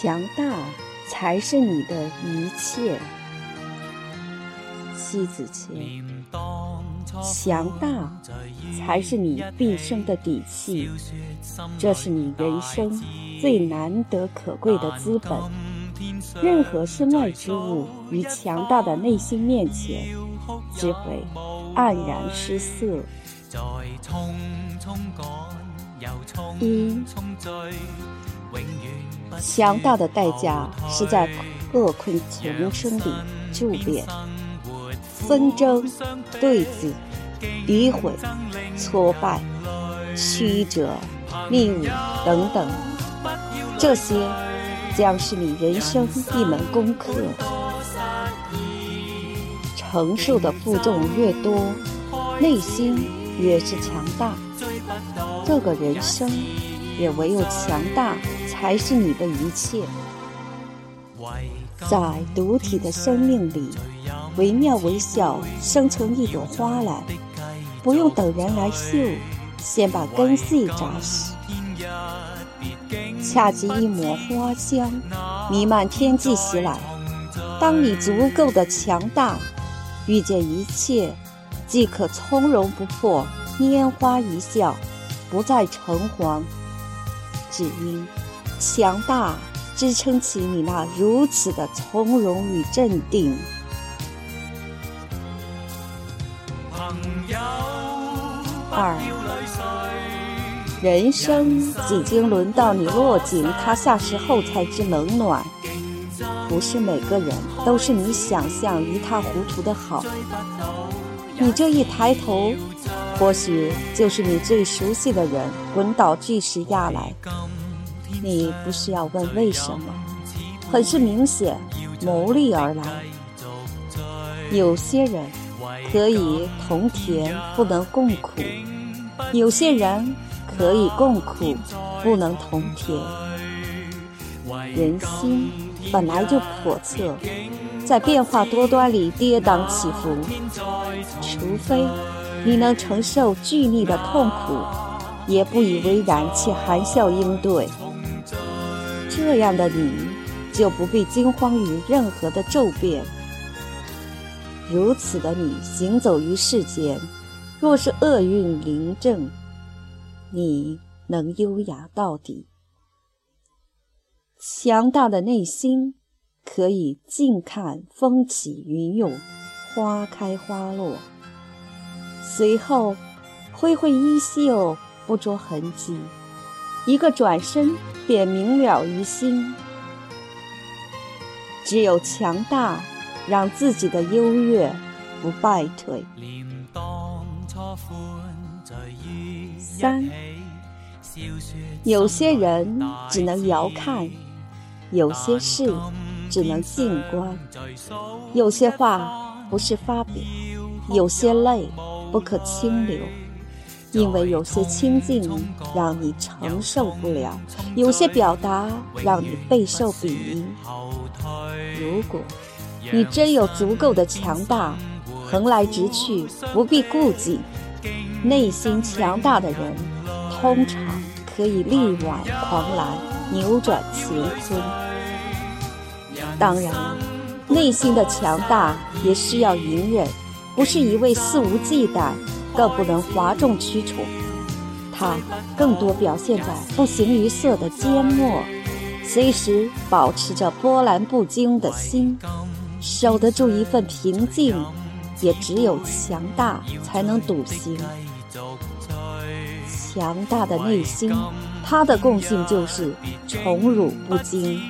强大才是你的一切。西子谦，强大才是你毕生的底气，这是你人生最难得可贵的资本。任何身外之物于强大的内心面前，只会黯然失色。一，强大的代价是在恶困丛生里骤变。纷争、对峙、诋毁、挫败、曲折、逆辱等等，这些将是你人生一门功课。承受的负重越多，内心越是强大。这个人生，也唯有强大才是你的一切。在独体的生命里。惟妙惟肖，生成一朵花来，不用等人来绣，先把根系扎实。恰及一抹花香，弥漫天际袭来。当你足够的强大，遇见一切，即可从容不迫，拈花一笑，不再诚惶。只因强大，支撑起你那如此的从容与镇定。二，人生几经轮到你落井塌下时后才知冷暖，不是每个人都是你想象一塌糊涂的好。你这一抬头，或许就是你最熟悉的人滚倒巨石压来。你不需要问为什么，很是明显，谋利而来。有些人。可以同甜，不能共苦；有些人可以共苦，不能同甜。人心本来就叵测，在变化多端里跌宕起伏。除非你能承受巨逆的痛苦，也不以为然且含笑应对，这样的你就不必惊慌于任何的骤变。如此的你行走于世间，若是厄运临阵，你能优雅到底。强大的内心可以静看风起云涌，花开花落，随后挥挥衣袖，不着痕迹，一个转身便明了于心。只有强大。让自己的优越不败退。三，有些人只能遥看，有些事只能静观，有些话不是发表，有些泪不可轻流，因为有些亲近让你承受不了，有些表达让你备受鄙夷。如果。你真有足够的强大，横来直去，不必顾忌。内心强大的人，通常可以力挽狂澜，扭转乾坤。当然了，内心的强大也需要隐忍，不是一味肆无忌惮，更不能哗众取宠。它更多表现在不形于色的缄默，随时保持着波澜不惊的心。守得住一份平静，也只有强大才能笃行。强大的内心，它的共性就是宠辱不惊。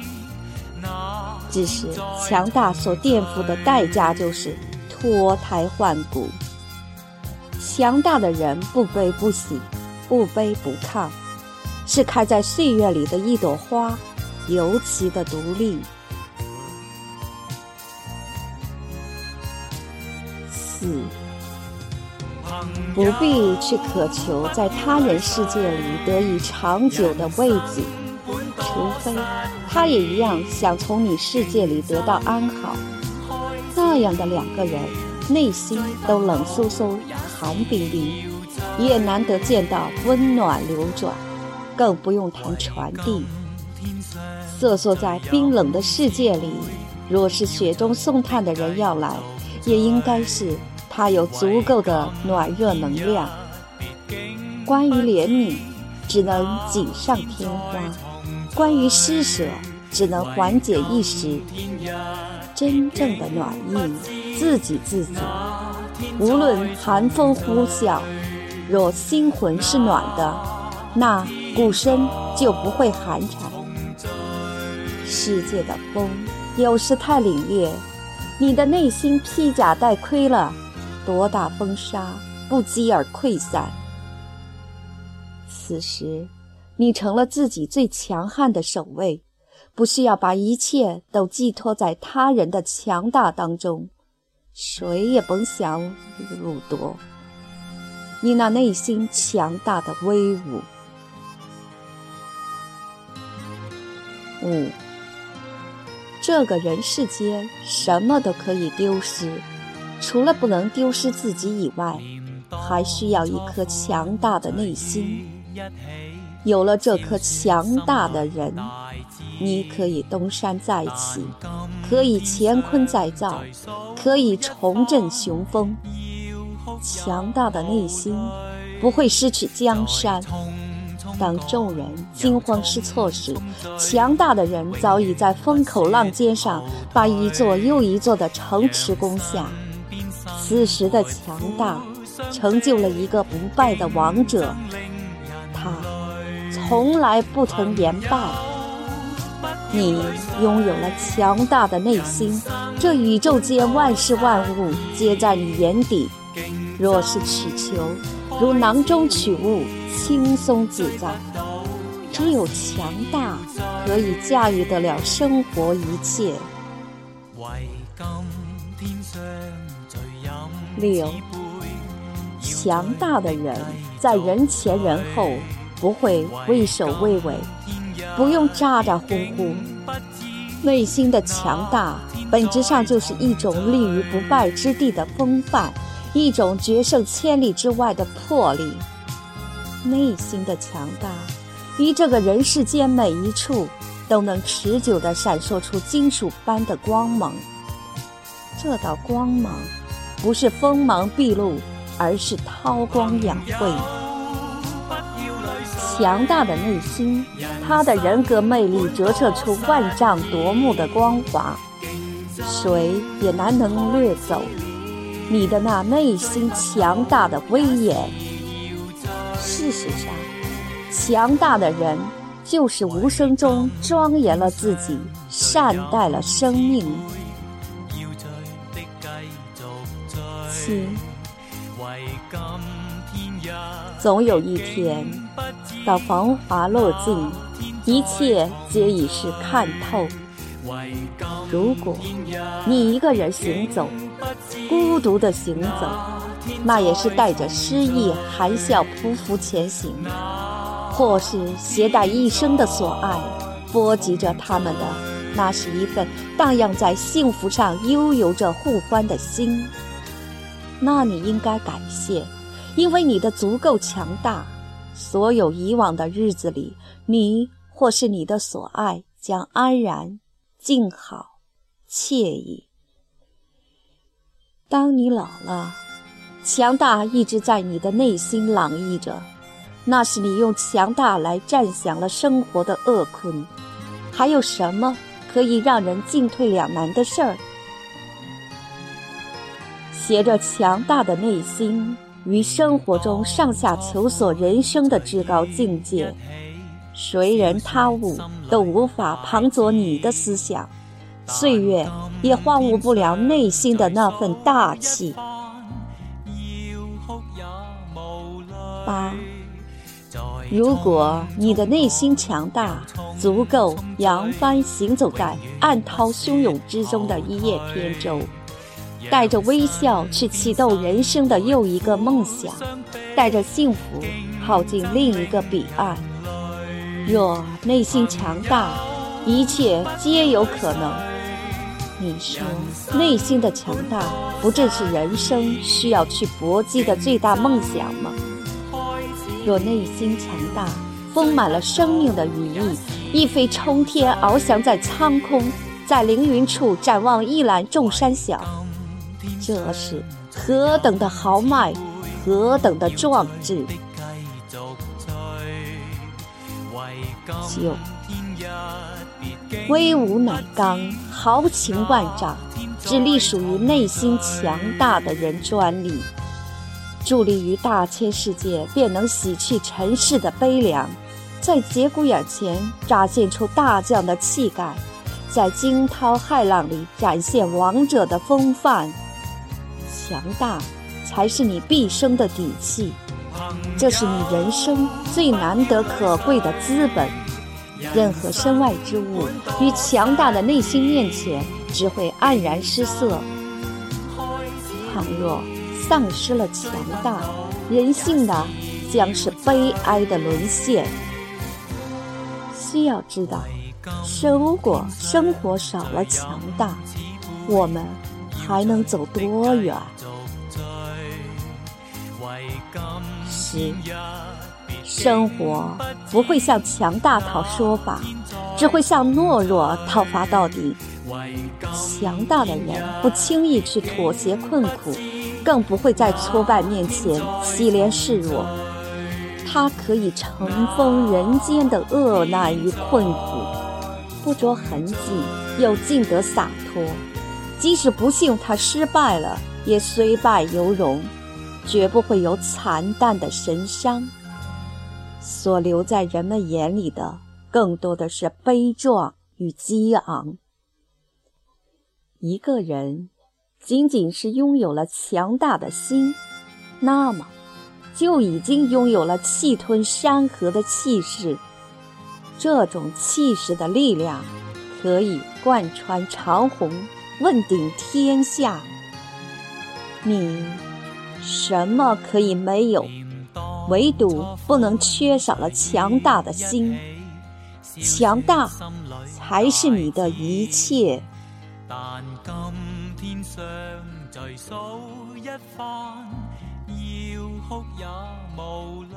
只是强大所垫付的代价就是脱胎换骨。强大的人不悲不喜，不卑不亢，是开在岁月里的一朵花，尤其的独立。四，不必去渴求在他人世界里得以长久的慰藉，除非他也一样想从你世界里得到安好。那样的两个人，内心都冷飕飕、寒冰冰，也难得见到温暖流转，更不用谈传递。瑟缩在冰冷的世界里，若是雪中送炭的人要来，也应该是他有足够的暖热能量。关于怜悯，只能锦上添花；关于施舍，只能缓解一时。真正的暖意，自给自足。无论寒风呼啸，若心魂是暖的，那骨身就不会寒蝉。世界的风有时太凛冽，你的内心披甲戴盔了，多大风沙不击而溃散。此时，你成了自己最强悍的守卫。不需要把一切都寄托在他人的强大当中，谁也甭想辱夺你那内心强大的威武。五，这个人世间什么都可以丢失，除了不能丢失自己以外，还需要一颗强大的内心。有了这颗强大的人。你可以东山再起，可以乾坤再造，可以重振雄风。强大的内心不会失去江山。当众人惊慌失措时，强大的人早已在风口浪尖上把一座又一座的城池攻下。此时的强大，成就了一个不败的王者。他从来不曾言败。你拥有了强大的内心，这宇宙间万事万物皆在你眼底。若是祈求，如囊中取物，轻松自在。只有强大，可以驾驭得了生活一切。六，强大的人在人前人后不会畏首畏尾。不用咋咋呼呼，内心的强大本质上就是一种立于不败之地的风范，一种决胜千里之外的魄力。内心的强大，于这个人世间每一处都能持久地闪烁出金属般的光芒。这道光芒，不是锋芒毕露，而是韬光养晦。强大的内心，他的人格魅力折射出万丈夺目的光华，谁也难能掠走你的那内心强大的威严。事实上，强大的人就是无声中庄严了自己，善待了生命。七，总有一天。到繁华落尽，一切皆已是看透。如果你一个人行走，孤独的行走，那也是带着诗意含笑匍匐前行；或是携带一生的所爱，波及着他们的，那是一份荡漾在幸福上悠游着互欢的心。那你应该感谢，因为你的足够强大。所有以往的日子里，你或是你的所爱将安然、静好、惬意。当你老了，强大一直在你的内心朗溢着，那是你用强大来战响了生活的厄困。还有什么可以让人进退两难的事儿？携着强大的内心。于生活中上下求索人生的至高境界，谁人他物都无法旁左你的思想，岁月也荒芜不了内心的那份大气。八，如果你的内心强大，足够扬帆行走在暗涛汹涌之中的一叶扁舟。带着微笑去启动人生的又一个梦想，带着幸福靠近另一个彼岸。若内心强大，一切皆有可能。你说，内心的强大不正是人生需要去搏击的最大梦想吗？若内心强大，丰满了生命的羽翼，一飞冲天，翱翔在苍空，在凌云处展望一览众山小。这是何等的豪迈，何等的壮志！九，威武乃刚，豪情万丈，只隶属于内心强大的人专利。伫立于大千世界，便能洗去尘世的悲凉，在节骨眼前乍现出大将的气概，在惊涛骇浪里展现王者的风范。强大，才是你毕生的底气，这是你人生最难得可贵的资本。任何身外之物，与强大的内心面前，只会黯然失色。倘若丧失了强大，人性的将是悲哀的沦陷。需要知道，如果生活少了强大，我们还能走多远？生活不会向强大讨说法，只会向懦弱讨伐到底。强大的人不轻易去妥协困苦，更不会在挫败面前乞怜示弱。他可以乘风人间的恶难与困苦，不着痕迹又尽得洒脱。即使不幸他失败了，也虽败犹荣，绝不会有惨淡的神伤。所留在人们眼里的，更多的是悲壮与激昂。一个人仅仅是拥有了强大的心，那么就已经拥有了气吞山河的气势。这种气势的力量，可以贯穿长虹，问鼎天下。你什么可以没有？唯独不能缺少了强大的心，强大才是你的一切。但今天上再数一番，要哭也无力。